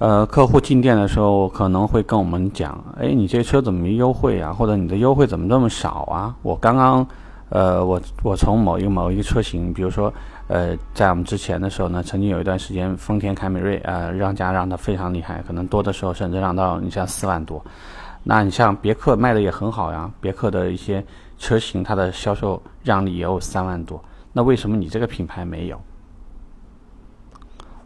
呃，客户进店的时候可能会跟我们讲，哎，你这车怎么没优惠啊？或者你的优惠怎么这么少啊？我刚刚，呃，我我从某一个某一个车型，比如说，呃，在我们之前的时候呢，曾经有一段时间，丰田凯美瑞啊，让价让的非常厉害，可能多的时候甚至让到你像四万多。那你像别克卖的也很好呀，别克的一些车型，它的销售让利也有三万多。那为什么你这个品牌没有？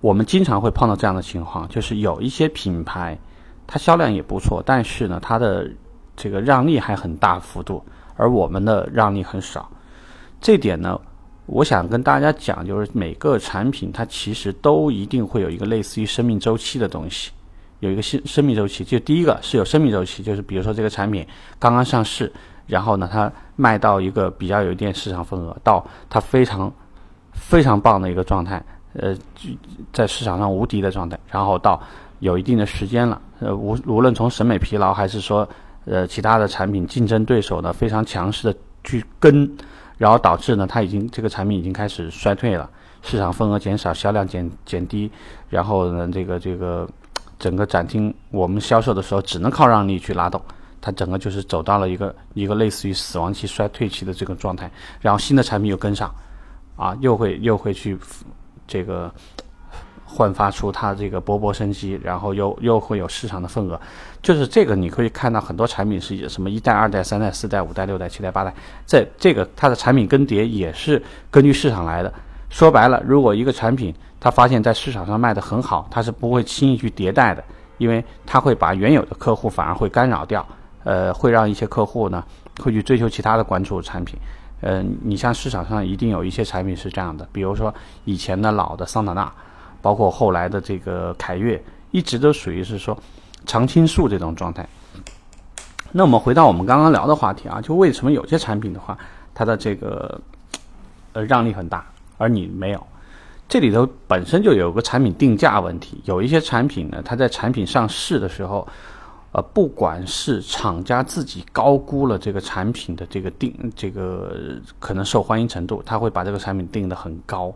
我们经常会碰到这样的情况，就是有一些品牌，它销量也不错，但是呢，它的这个让利还很大幅度，而我们的让利很少。这点呢，我想跟大家讲，就是每个产品它其实都一定会有一个类似于生命周期的东西，有一个生生命周期。就第一个是有生命周期，就是比如说这个产品刚刚上市，然后呢，它卖到一个比较有一点市场份额，到它非常非常棒的一个状态。呃，在市场上无敌的状态，然后到有一定的时间了，呃，无无论从审美疲劳还是说，呃，其他的产品竞争对手呢非常强势的去跟，然后导致呢，它已经这个产品已经开始衰退了，市场份额减少，销量减减低，然后呢，这个这个整个展厅我们销售的时候只能靠让利去拉动，它整个就是走到了一个一个类似于死亡期、衰退期的这个状态，然后新的产品又跟上，啊，又会又会去。这个焕发出它这个勃勃生机，然后又又会有市场的份额，就是这个你可以看到很多产品是什么一代、二代、三代、四代、五代、六代、七代、八代，在这个它的产品更迭也是根据市场来的。说白了，如果一个产品它发现在市场上卖的很好，它是不会轻易去迭代的，因为它会把原有的客户反而会干扰掉，呃，会让一些客户呢会去追求其他的关注产品。嗯，你像市场上一定有一些产品是这样的，比如说以前的老的桑塔纳，包括后来的这个凯越，一直都属于是说常青树这种状态。那我们回到我们刚刚聊的话题啊，就为什么有些产品的话，它的这个呃让利很大，而你没有？这里头本身就有个产品定价问题，有一些产品呢，它在产品上市的时候。呃，不管是厂家自己高估了这个产品的这个定这个可能受欢迎程度，他会把这个产品定得很高。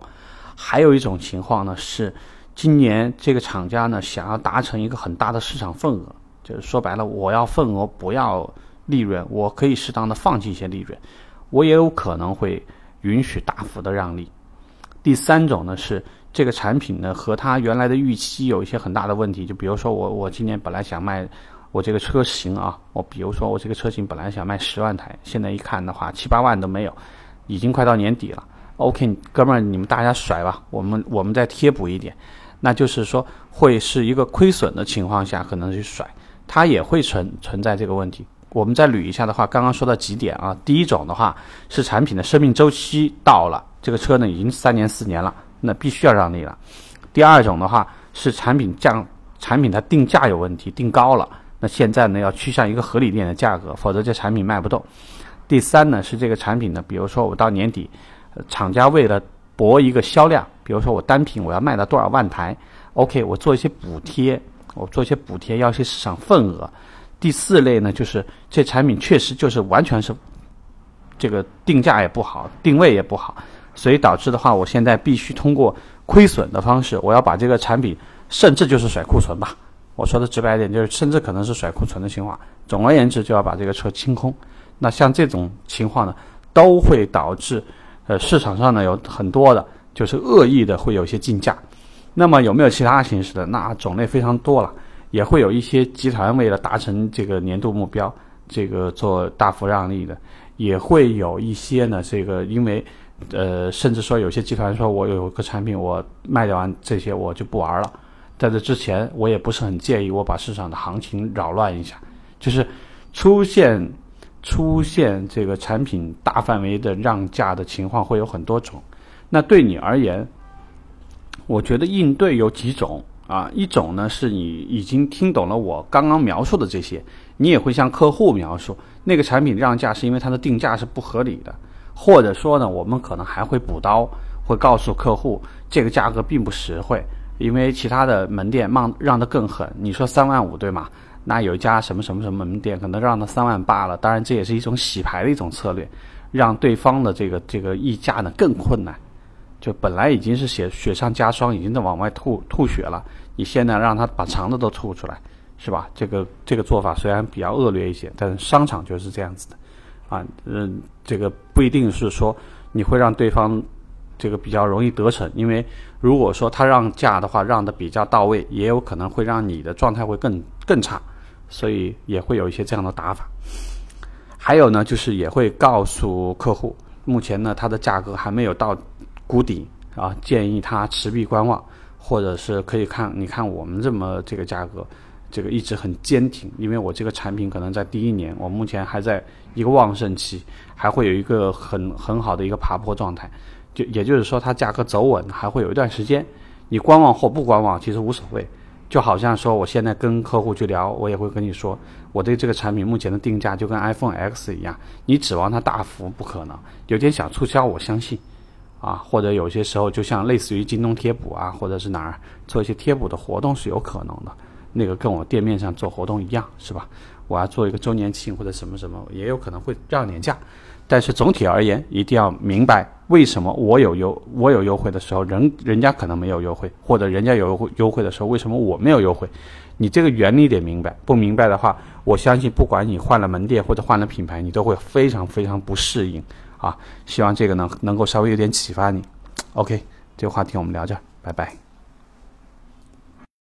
还有一种情况呢，是今年这个厂家呢想要达成一个很大的市场份额，就是说白了，我要份额不要利润，我可以适当的放弃一些利润，我也有可能会允许大幅的让利。第三种呢是这个产品呢和他原来的预期有一些很大的问题，就比如说我我今年本来想卖。我这个车型啊，我比如说我这个车型本来想卖十万台，现在一看的话七八万都没有，已经快到年底了。OK，哥们儿，你们大家甩吧，我们我们再贴补一点，那就是说会是一个亏损的情况下可能去甩，它也会存存在这个问题。我们再捋一下的话，刚刚说到几点啊？第一种的话是产品的生命周期到了，这个车呢已经三年四年了，那必须要让利了。第二种的话是产品降，产品它定价有问题，定高了。那现在呢，要趋向一个合理点的价格，否则这产品卖不动。第三呢，是这个产品呢，比如说我到年底，厂家为了博一个销量，比如说我单品我要卖到多少万台，OK，我做一些补贴，我做一些补贴，要一些市场份额。第四类呢，就是这产品确实就是完全是这个定价也不好，定位也不好，所以导致的话，我现在必须通过亏损的方式，我要把这个产品，甚至就是甩库存吧。我说的直白一点，就是甚至可能是甩库存的情况。总而言之，就要把这个车清空。那像这种情况呢，都会导致，呃，市场上呢有很多的，就是恶意的会有一些竞价。那么有没有其他形式的？那种类非常多了，也会有一些集团为了达成这个年度目标，这个做大幅让利的，也会有一些呢，这个因为，呃，甚至说有些集团说我有个产品，我卖掉完这些我就不玩了。在这之前，我也不是很介意我把市场的行情扰乱一下，就是出现出现这个产品大范围的让价的情况会有很多种。那对你而言，我觉得应对有几种啊，一种呢是你已经听懂了我刚刚描述的这些，你也会向客户描述那个产品让价是因为它的定价是不合理的，或者说呢，我们可能还会补刀，会告诉客户这个价格并不实惠。因为其他的门店让让的更狠，你说三万五对吗？那有一家什么什么什么门店可能让到三万八了，当然这也是一种洗牌的一种策略，让对方的这个这个议价呢更困难。就本来已经是血雪上加霜，已经在往外吐吐血了，你现在让他把肠子都吐出来，是吧？这个这个做法虽然比较恶劣一些，但是商场就是这样子的，啊，嗯，这个不一定是说你会让对方这个比较容易得逞，因为如果说他让价的话，让的比较到位，也有可能会让你的状态会更更差，所以也会有一些这样的打法。还有呢，就是也会告诉客户，目前呢它的价格还没有到。谷底啊，建议他持币观望，或者是可以看，你看我们这么这个价格，这个一直很坚挺，因为我这个产品可能在第一年，我目前还在一个旺盛期，还会有一个很很好的一个爬坡状态，就也就是说它价格走稳还会有一段时间，你观望或不观望其实无所谓，就好像说我现在跟客户去聊，我也会跟你说，我对这个产品目前的定价就跟 iPhone X 一样，你指望它大幅不可能，有点小促销我相信。啊，或者有些时候就像类似于京东贴补啊，或者是哪儿做一些贴补的活动是有可能的，那个跟我店面上做活动一样，是吧？我要做一个周年庆或者什么什么，也有可能会让年假。但是总体而言，一定要明白为什么我有优我有优惠的时候，人人家可能没有优惠，或者人家有优惠优惠的时候，为什么我没有优惠？你这个原理得明白，不明白的话，我相信不管你换了门店或者换了品牌，你都会非常非常不适应。啊，希望这个能能够稍微有点启发你。OK，这个话题我们聊这，拜拜。